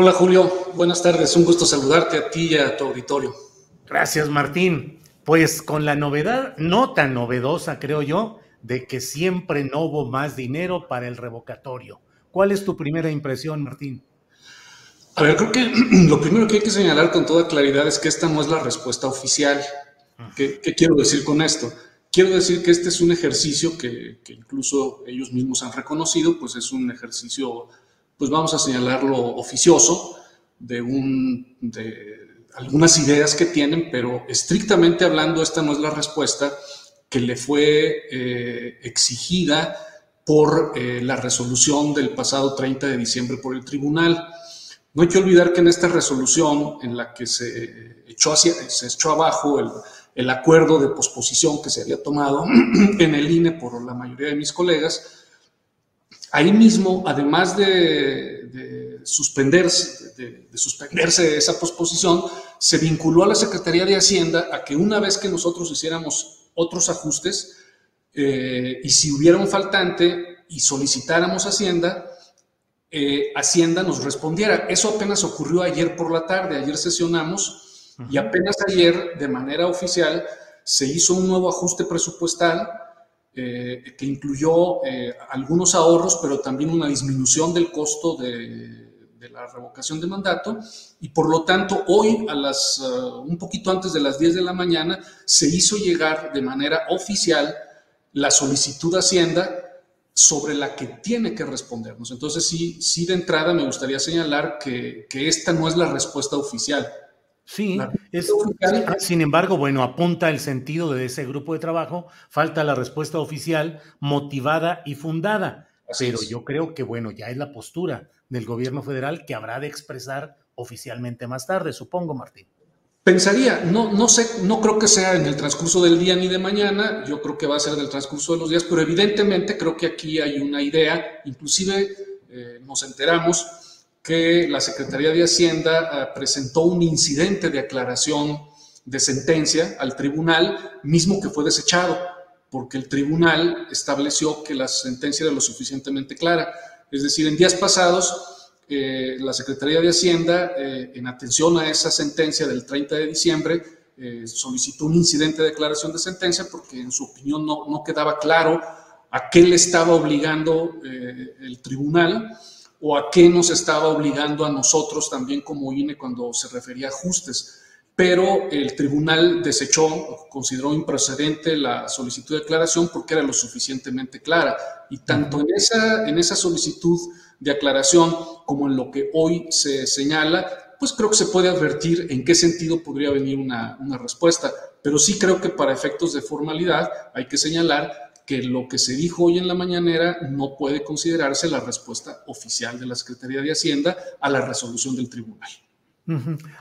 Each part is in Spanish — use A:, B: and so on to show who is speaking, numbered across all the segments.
A: Hola Julio, buenas tardes. Un gusto saludarte a ti y a tu auditorio.
B: Gracias, Martín. Pues con la novedad, no tan novedosa, creo yo, de que siempre no hubo más dinero para el revocatorio. ¿Cuál es tu primera impresión, Martín?
A: A ver, creo que lo primero que hay que señalar con toda claridad es que esta no es la respuesta oficial. ¿Qué, qué quiero decir con esto? Quiero decir que este es un ejercicio que, que, incluso ellos mismos han reconocido, pues es un ejercicio, pues vamos a señalarlo oficioso, de, un, de algunas ideas que tienen, pero estrictamente hablando, esta no es la respuesta que le fue eh, exigida por eh, la resolución del pasado 30 de diciembre por el tribunal. No hay que olvidar que en esta resolución en la que se echó, hacia, se echó abajo el, el acuerdo de posposición que se había tomado en el INE por la mayoría de mis colegas, ahí mismo, además de, de suspenderse, de, de, suspenderse esa posposición, se vinculó a la Secretaría de Hacienda a que una vez que nosotros hiciéramos otros ajustes eh, y si hubiera un faltante y solicitáramos Hacienda, eh, Hacienda nos respondiera. Eso apenas ocurrió ayer por la tarde, ayer sesionamos uh -huh. y apenas ayer, de manera oficial, se hizo un nuevo ajuste presupuestal eh, que incluyó eh, algunos ahorros, pero también una disminución del costo de, de, la revocación de mandato y por lo tanto hoy a las uh, un poquito antes de las 10 de la mañana se hizo llegar de manera oficial la solicitud de Hacienda sobre la que tiene que respondernos. Entonces, sí, sí de entrada me gustaría señalar que, que esta no es la respuesta oficial.
B: Sí, es, oficial, sin embargo, bueno, apunta el sentido de ese grupo de trabajo, falta la respuesta oficial motivada y fundada, pero es. yo creo que, bueno, ya es la postura del gobierno federal que habrá de expresar oficialmente más tarde, supongo, Martín.
A: Pensaría, no, no sé, no creo que sea en el transcurso del día ni de mañana, yo creo que va a ser en el transcurso de los días, pero evidentemente creo que aquí hay una idea, inclusive eh, nos enteramos que la Secretaría de Hacienda eh, presentó un incidente de aclaración de sentencia al tribunal, mismo que fue desechado, porque el tribunal estableció que la sentencia era lo suficientemente clara. Es decir, en días pasados eh, la Secretaría de Hacienda, eh, en atención a esa sentencia del 30 de diciembre, eh, solicitó un incidente de declaración de sentencia porque en su opinión no, no quedaba claro a qué le estaba obligando eh, el tribunal o a qué nos estaba obligando a nosotros también como INE cuando se refería a ajustes. Pero el tribunal desechó, consideró improcedente la solicitud de declaración porque era lo suficientemente clara. Y tanto en esa, en esa solicitud de aclaración como en lo que hoy se señala, pues creo que se puede advertir en qué sentido podría venir una, una, respuesta. Pero sí creo que para efectos de formalidad hay que señalar que lo que se dijo hoy en la mañanera no puede considerarse la respuesta oficial de la Secretaría de Hacienda a la resolución del tribunal.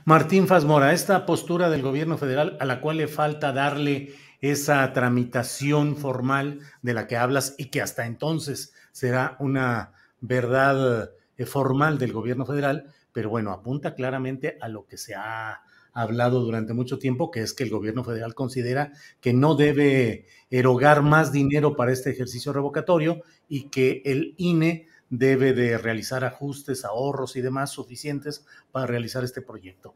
B: Martín Fasmora, esta postura del gobierno federal a la cual le falta darle esa tramitación formal de la que hablas y que hasta entonces será una verdad eh, formal del gobierno federal, pero bueno, apunta claramente a lo que se ha hablado durante mucho tiempo, que es que el gobierno federal considera que no debe erogar más dinero para este ejercicio revocatorio y que el INE debe de realizar ajustes, ahorros y demás suficientes para realizar este proyecto.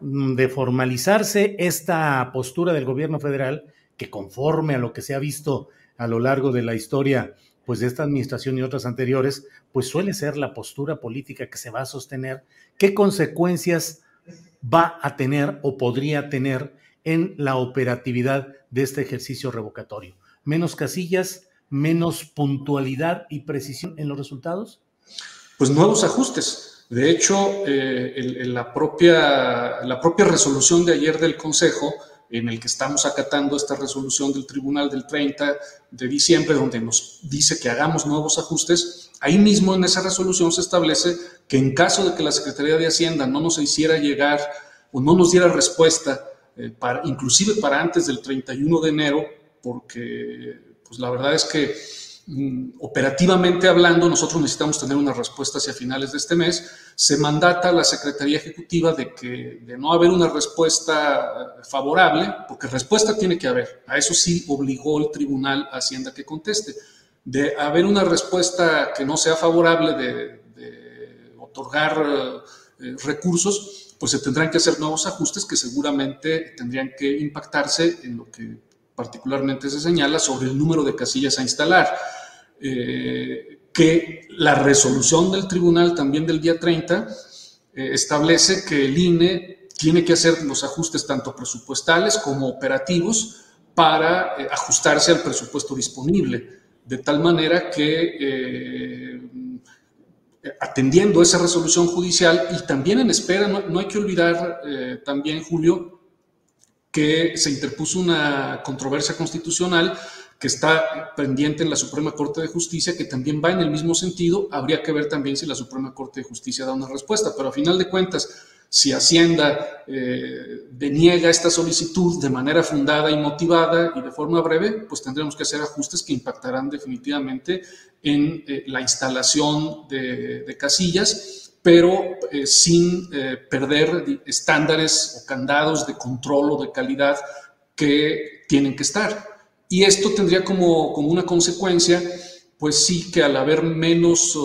B: Mm, de formalizarse esta postura del gobierno federal, que conforme a lo que se ha visto a lo largo de la historia, pues de esta administración y otras anteriores, pues suele ser la postura política que se va a sostener, ¿qué consecuencias va a tener o podría tener en la operatividad de este ejercicio revocatorio? ¿Menos casillas, menos puntualidad y precisión en los resultados?
A: Pues nuevos ajustes de hecho, eh, la, propia, la propia resolución de ayer del Consejo, en el que estamos acatando esta resolución del Tribunal del 30 de diciembre, donde nos dice que hagamos nuevos ajustes, ahí mismo en esa resolución se establece que en caso de que la Secretaría de Hacienda no nos hiciera llegar o no nos diera respuesta, eh, inclusive para antes del 31 de enero, porque pues la verdad es que operativamente hablando, nosotros necesitamos tener una respuesta hacia finales de este mes. Se mandata a la Secretaría Ejecutiva de que de no haber una respuesta favorable, porque respuesta tiene que haber, a eso sí obligó el Tribunal Hacienda que conteste. De haber una respuesta que no sea favorable de, otorgar eh, recursos, pues se tendrán que hacer nuevos ajustes que seguramente tendrían que impactarse en lo que particularmente se señala sobre el número de casillas a instalar, eh, que la resolución del tribunal también del día 30 eh, establece que el INE tiene que hacer los ajustes tanto presupuestales como operativos para eh, ajustarse al presupuesto disponible, de tal manera que atendiendo esa resolución judicial y también en espera, no, no hay que olvidar también, Julio, que se interpuso una controversia constitucional que está pendiente en la Suprema Corte de Justicia, que también va en el mismo sentido. Habría que ver también si la Suprema Corte de Justicia da una respuesta, pero a final de cuentas, si Hacienda eh, deniega esta solicitud de manera fundada y motivada y de forma breve, pues tendremos que hacer ajustes que impactarán definitivamente en eh, la instalación de casillas pero eh, sin eh, perder estándares o candados de control o de calidad que tienen que estar. Y esto tendría como, como una consecuencia, pues sí, que al haber menos,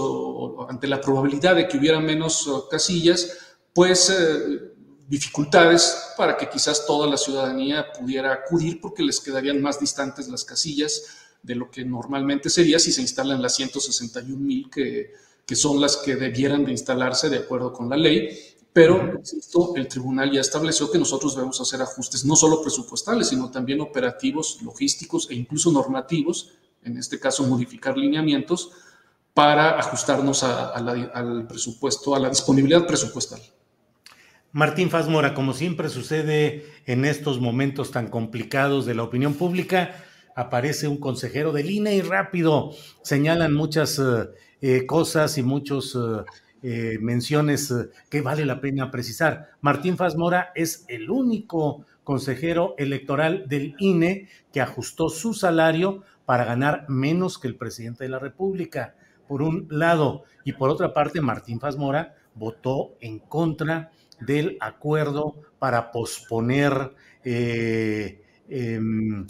A: ante la probabilidad de que hubiera menos casillas, pues eh, dificultades para que quizás toda la ciudadanía pudiera acudir porque les quedarían más distantes las casillas de lo que normalmente sería si se instalan las 161 mil que que son las que debieran de instalarse de acuerdo con la ley, pero, insisto, el tribunal ya estableció que nosotros debemos hacer ajustes no solo presupuestales, sino también operativos, logísticos e incluso normativos, en este caso modificar lineamientos, para ajustarnos al presupuesto, a la disponibilidad presupuestal.
B: Martín Fazmora, como siempre sucede en estos momentos tan complicados de la opinión pública, aparece un consejero del INE y rápido señalan muchas eh, eh, cosas y muchas eh, eh, menciones que vale la pena precisar. Martín Fazmora es el único consejero electoral del INE que ajustó su salario para ganar menos que el presidente de la República, por un lado, y por otra parte, Martín Fazmora votó en contra del acuerdo para posponer em,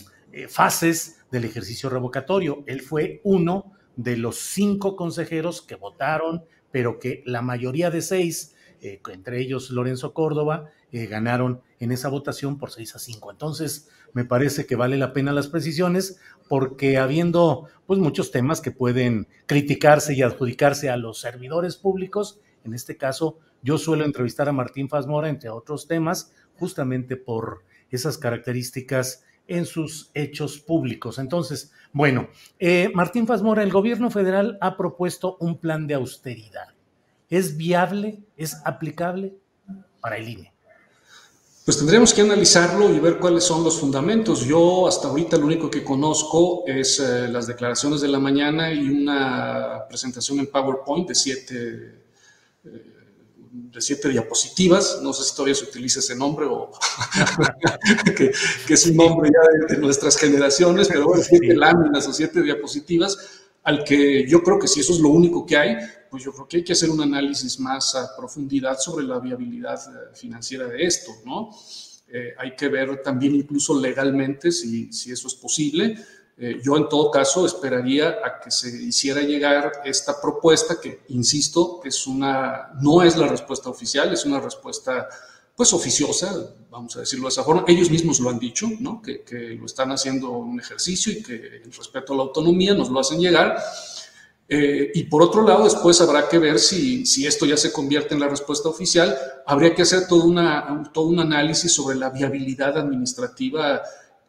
B: fases del ejercicio revocatorio. Él fue uno de los cinco consejeros que votaron, pero que la mayoría de seis, eh, entre ellos Lorenzo Córdoba, eh, ganaron en esa votación por seis a cinco. Entonces, me parece que vale la pena las precisiones, porque habiendo pues muchos temas que pueden criticarse y adjudicarse a los servidores públicos, en este caso yo suelo entrevistar a Martín Fazmora, entre otros temas, justamente por esas características en sus hechos públicos. Entonces, bueno, eh, Martín Fazmora, el gobierno federal ha propuesto un plan de austeridad. ¿Es viable? ¿Es aplicable para el INE?
A: Pues tendríamos que analizarlo y ver cuáles son los fundamentos. Yo hasta ahorita lo único que conozco es eh, las declaraciones de la mañana y una presentación en PowerPoint de siete eh, de siete diapositivas, no sé si todavía se utiliza ese nombre o que, es un nombre ya de, nuestras generaciones, pero bueno, siete láminas o siete diapositivas, al que yo creo que si eso es lo único que hay, pues yo creo que hay que hacer un análisis más a profundidad sobre la viabilidad eh, financiera de esto, ¿no? Eh, hay que ver también incluso legalmente si, si eso es posible. Eh, yo en todo caso esperaría a que se hiciera llegar esta propuesta que, insisto, es una, no es la respuesta oficial, es una respuesta pues oficiosa, vamos a decirlo de esa forma. Ellos mismos lo han dicho, ¿no? que, lo están haciendo un ejercicio y que el respeto a la autonomía nos lo hacen llegar. Eh, y por otro lado, después habrá que ver si, si, esto ya se convierte en la respuesta oficial. Habría que hacer todo, una, todo un análisis sobre la viabilidad administrativa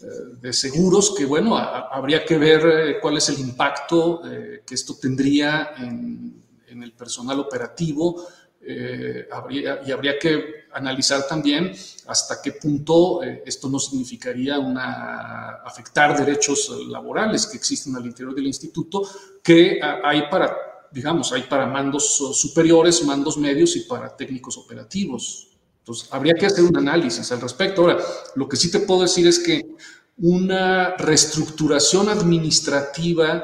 A: de seguros que, bueno, habría que ver eh, cuál es el impacto eh, que esto tendría en, el personal operativo eh, y habría que analizar también hasta qué punto esto no significaría una, afectar derechos laborales que existen al interior del instituto, que hay para, digamos, hay para mandos superiores, mandos medios y para técnicos operativos. Entonces, habría que hacer un análisis al respecto. Ahora, lo que sí te puedo decir es que una reestructuración administrativa,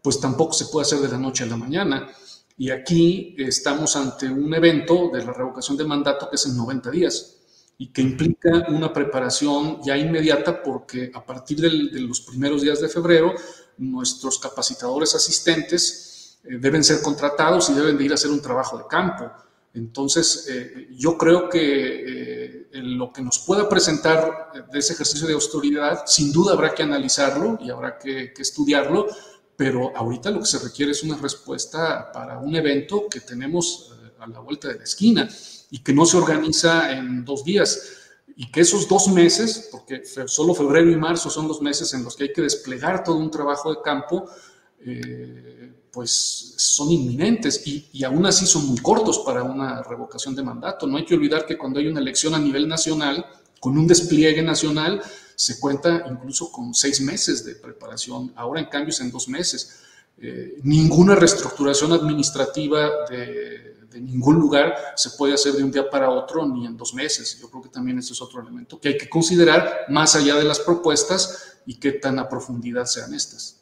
A: pues tampoco se puede hacer de la noche a la mañana. Y aquí estamos ante un evento de la revocación de mandato que es en 90 días y que implica una preparación ya inmediata porque a partir de los primeros días de febrero nuestros capacitadores asistentes eh, deben ser contratados y deben de ir a hacer un trabajo de campo. Entonces, eh, yo creo que eh, lo que nos pueda presentar de ese ejercicio de autoridad, sin duda habrá que analizarlo y habrá que, estudiarlo, pero ahorita lo que se requiere es una respuesta para un evento que tenemos eh, a la vuelta de la esquina y que no se organiza en dos días. Y que esos dos meses, porque solo febrero y marzo son los meses en los que hay que desplegar todo un trabajo de campo, pues son inminentes y, y, aún así son muy cortos para una revocación de mandato. No hay que olvidar que cuando hay una elección a nivel nacional, con un despliegue nacional, se cuenta incluso con seis meses de preparación. Ahora, en cambio, es en dos meses. Eh, ninguna reestructuración administrativa de, de, ningún lugar se puede hacer de un día para otro ni en dos meses. Yo creo que también ese es otro elemento que hay que considerar más allá de las propuestas y qué tan a profundidad sean estas.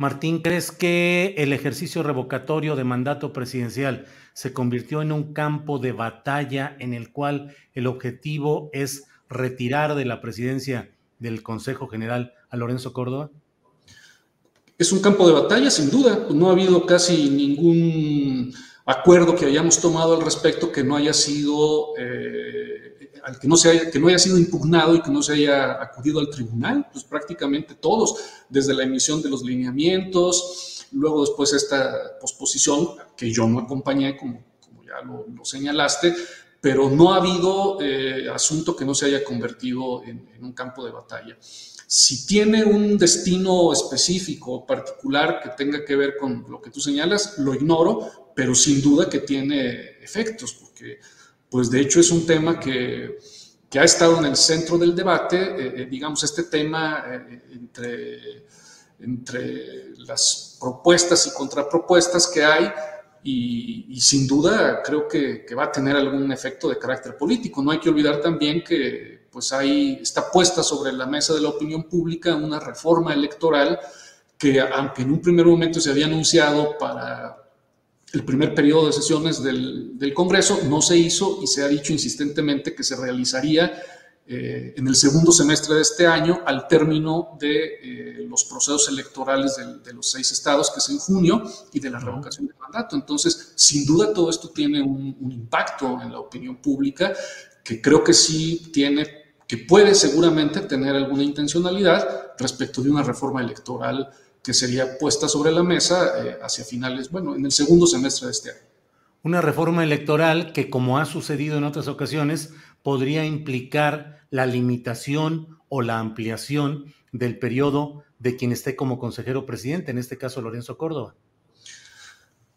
B: Martín, ¿crees que el ejercicio revocatorio de mandato presidencial se convirtió en un campo de batalla en el cual el objetivo es retirar de la presidencia del Consejo General a Lorenzo Córdoba?
A: Es un campo de batalla, sin duda. No ha habido casi ningún acuerdo que hayamos tomado al respecto que no haya sido eh, al que no, se haya, que no haya sido impugnado y que no se haya acudido al tribunal, pues prácticamente todos, desde la emisión de los lineamientos, luego después esta posposición, que yo no acompañé, como, como ya lo, señalaste, pero no ha habido eh, asunto que no se haya convertido en, en un campo de batalla. Si tiene un destino específico, particular, que tenga que ver con lo que tú señalas, lo ignoro, pero sin duda que tiene efectos, porque pues de hecho es un tema que, ha estado en el centro del debate, eh, eh, digamos, este tema eh, entre, entre las propuestas y contrapropuestas que hay, y, sin duda creo que, va a tener algún efecto de carácter político. No hay que olvidar también que pues hay, está puesta sobre la mesa de la opinión pública una reforma electoral que, aunque en un primer momento se había anunciado para el primer periodo de sesiones del, Congreso, no se hizo y se ha dicho insistentemente que se realizaría eh, en el segundo semestre de este año al término de los procesos electorales de, los seis estados, que es en junio, y de la revocación del mandato. Entonces, sin duda todo esto tiene un, un impacto en la opinión pública que creo que sí tiene, que puede seguramente tener alguna intencionalidad respecto de una reforma electoral que sería puesta sobre la mesa eh, hacia finales, bueno, en el segundo semestre de este año.
B: Una reforma electoral que, como ha sucedido en otras ocasiones, podría implicar la limitación o la ampliación del periodo de quien esté como consejero presidente, en este caso Lorenzo Córdoba.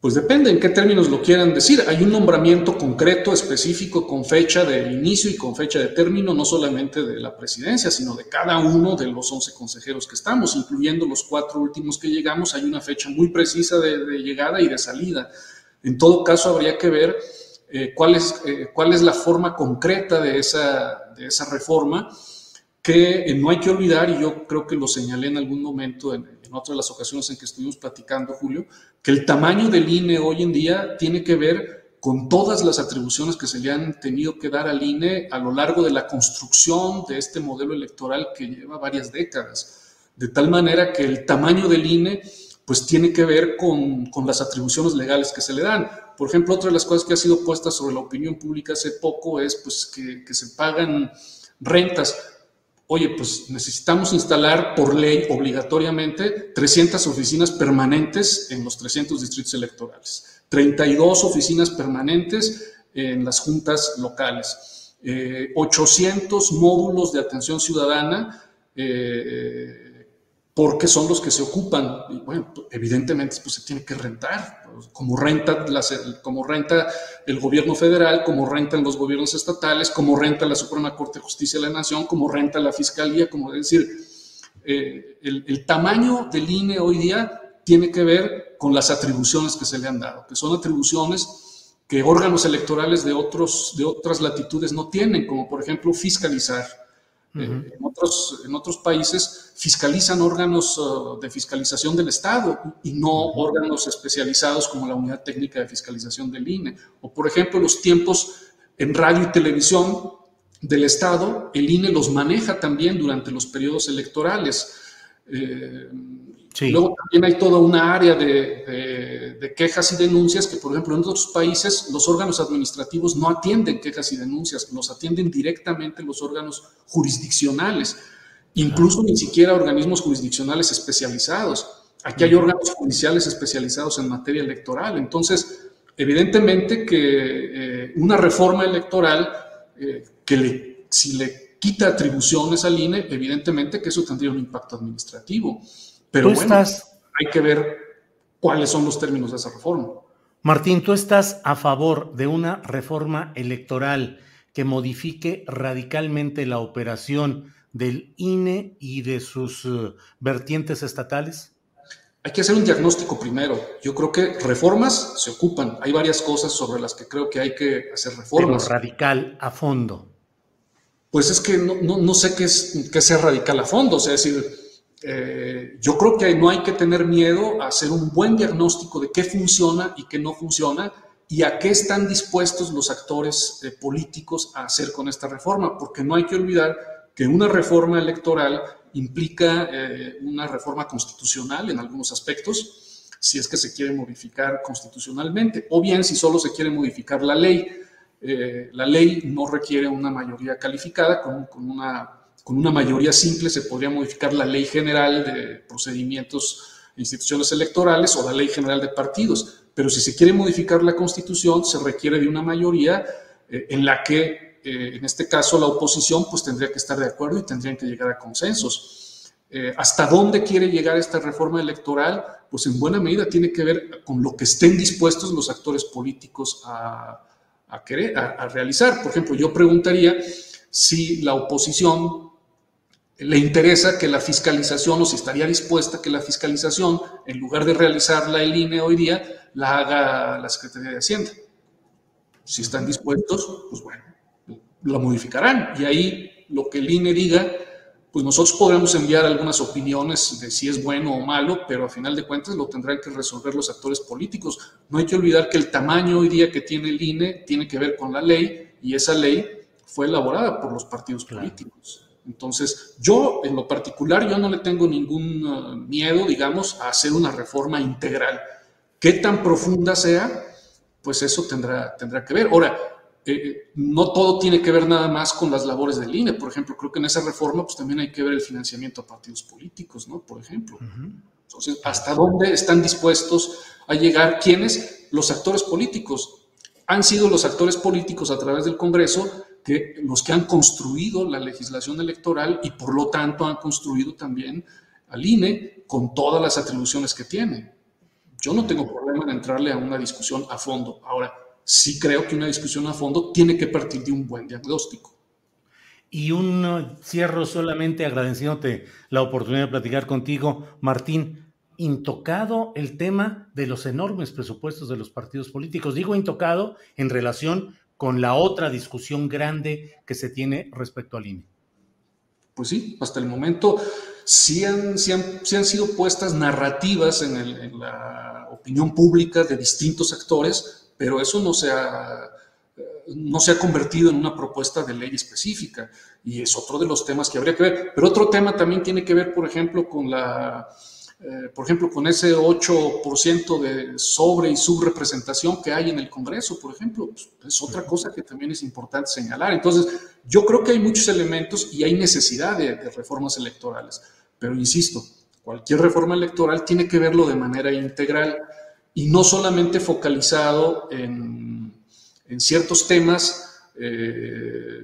A: Pues depende en qué términos lo quieran decir. Hay un nombramiento concreto, específico, con fecha de inicio y con fecha de término, no solamente de la presidencia, sino de cada uno de los 11 consejeros que estamos, incluyendo los cuatro últimos que llegamos. Hay una fecha muy precisa de, llegada y de salida. En todo caso, habría que ver eh, cuál, es, eh, cuál es la forma concreta de esa, de esa reforma, que eh, no hay que olvidar, y yo creo que lo señalé en algún momento en, en otras de las ocasiones en que estuvimos platicando, Julio, que el tamaño del INE hoy en día tiene que ver con todas las atribuciones que se le han tenido que dar al INE a lo largo de la construcción de este modelo electoral que lleva varias décadas. De tal manera que el tamaño del INE pues tiene que ver con, con, las atribuciones legales que se le dan. Por ejemplo, otra de las cosas que ha sido puesta sobre la opinión pública hace poco es pues, que, que se pagan rentas oye, pues necesitamos instalar por ley obligatoriamente 300 oficinas permanentes en los 300 distritos electorales, 32 oficinas permanentes en las juntas locales, 800 eh, módulos de atención ciudadana. Eh, porque son los que se ocupan. Y bueno, evidentemente pues, se tiene que rentar, como renta, como renta el gobierno federal, como rentan los gobiernos estatales, como renta la Suprema Corte de Justicia de la Nación, como renta la Fiscalía, como decir, eh, el, el, tamaño del INE hoy día tiene que ver con las atribuciones que se le han dado, que son atribuciones que órganos electorales de, otros, de otras latitudes no tienen, como por ejemplo fiscalizar eh, en, otros, en otros países fiscalizan órganos uh, de fiscalización del Estado y no órganos especializados como la Unidad Técnica de Fiscalización del INE. O, por ejemplo, los tiempos en radio y televisión del Estado, el INE los maneja también durante los periodos electorales. Eh, Luego también hay toda una área de, quejas y denuncias que, por ejemplo, en otros países los órganos administrativos no atienden quejas y denuncias, los atienden directamente los órganos jurisdiccionales, incluso ni siquiera organismos jurisdiccionales especializados. Aquí hay órganos judiciales especializados en materia electoral. Entonces, evidentemente que eh, una reforma electoral eh, que le, si le quita atribuciones al INE, evidentemente que eso tendría un impacto administrativo. Pero bueno, estás... hay que ver cuáles son los términos de esa reforma.
B: Martín, tú estás a favor de una reforma electoral que modifique radicalmente la operación del INE y de sus eh, vertientes estatales?
A: Hay que hacer un diagnóstico primero. Yo creo que reformas se ocupan. Hay varias cosas sobre las que creo que hay que hacer reformas.
B: Pero radical a fondo.
A: Pues es que no, no, sé qué es que sea radical a fondo. O sea, es decir, eh, yo creo que no hay que tener miedo a hacer un buen diagnóstico de qué funciona y qué no funciona y a qué están dispuestos los actores eh, políticos a hacer con esta reforma, porque no hay que olvidar que una reforma electoral implica eh, una reforma constitucional en algunos aspectos, si es que se quiere modificar constitucionalmente, o bien si solo se quiere modificar la ley. la ley no requiere una mayoría calificada con, con una con una mayoría simple se podría modificar la ley general de procedimientos e instituciones electorales o la ley general de partidos. Pero si se quiere modificar la constitución, se requiere de una mayoría eh, en la que, eh, en este caso, la oposición pues tendría que estar de acuerdo y tendrían que llegar a consensos. Eh, ¿Hasta dónde quiere llegar esta reforma electoral? Pues en buena medida tiene que ver con lo que estén dispuestos los actores políticos a, a querer, a realizar. Por ejemplo, yo preguntaría si la oposición le interesa que la fiscalización o si estaría dispuesta que la fiscalización, en lugar de realizarla el INE hoy día, la haga la Secretaría de Hacienda. Si están dispuestos, pues bueno, la modificarán. Y ahí lo que el INE diga, pues nosotros podremos enviar algunas opiniones de si es bueno o malo, pero a final de cuentas lo tendrán que resolver los actores políticos. No hay que olvidar que el tamaño hoy día que tiene el INE tiene que ver con la ley y esa ley fue elaborada por los partidos políticos. Entonces, yo en lo particular, yo no le tengo ningún uh, miedo, digamos, a hacer una reforma integral. ¿Qué tan profunda sea? Pues eso tendrá, tendrá que ver. Ahora, eh, no todo tiene que ver nada más con las labores del INE. Por ejemplo, creo que en esa reforma pues también hay que ver el financiamiento a partidos políticos, ¿no? Por ejemplo. Entonces, ¿hasta dónde están dispuestos a llegar quienes? Los actores políticos. Han sido los actores políticos a través del Congreso que los que han construido la legislación electoral y por lo tanto han construido también al INE con todas las atribuciones que tiene. Yo no tengo problema en entrarle a una discusión a fondo. Ahora, sí creo que una discusión a fondo tiene que partir de un buen diagnóstico.
B: Y un uh, cierro solamente agradeciéndote la oportunidad de platicar contigo, Martín. Intocado el tema de los enormes presupuestos de los partidos políticos. Digo intocado en relación con la otra discusión grande que se tiene respecto al INE.
A: Pues sí, hasta el momento sí han, han, sido puestas narrativas en, en la opinión pública de distintos actores pero eso no se ha, no se ha convertido en una propuesta de ley específica y es otro de los temas que habría que ver. Pero otro tema también tiene que ver, por ejemplo, con la, eh, por ejemplo, con ese 8% de sobre y subrepresentación que hay en el Congreso, por ejemplo. Pues, es otra cosa que también es importante señalar. Entonces, yo creo que hay muchos elementos y hay necesidad de reformas electorales. Pero insisto, cualquier reforma electoral tiene que verlo de manera integral y no solamente focalizado en, en ciertos temas eh,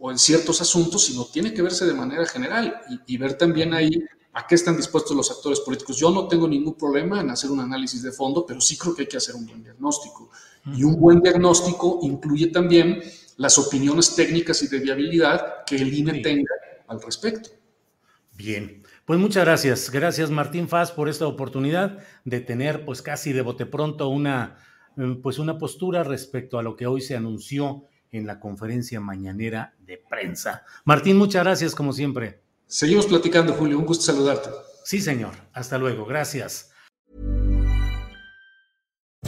A: o en ciertos asuntos, sino tiene que verse de manera general y, ver también ahí a qué están dispuestos los actores políticos. Yo no tengo ningún problema en hacer un análisis de fondo, pero sí creo que hay que hacer un buen diagnóstico. Y un buen diagnóstico incluye también las opiniones técnicas y de viabilidad que el INE tenga al respecto.
B: Bien, pues muchas gracias. Gracias Martín Faz por esta oportunidad de tener pues casi de bote pronto una eh, pues una postura respecto a lo que hoy se anunció en la conferencia mañanera de prensa. Martín, muchas gracias como siempre.
A: Seguimos platicando, Julio. Un gusto saludarte.
B: Sí, señor. Hasta luego. Gracias.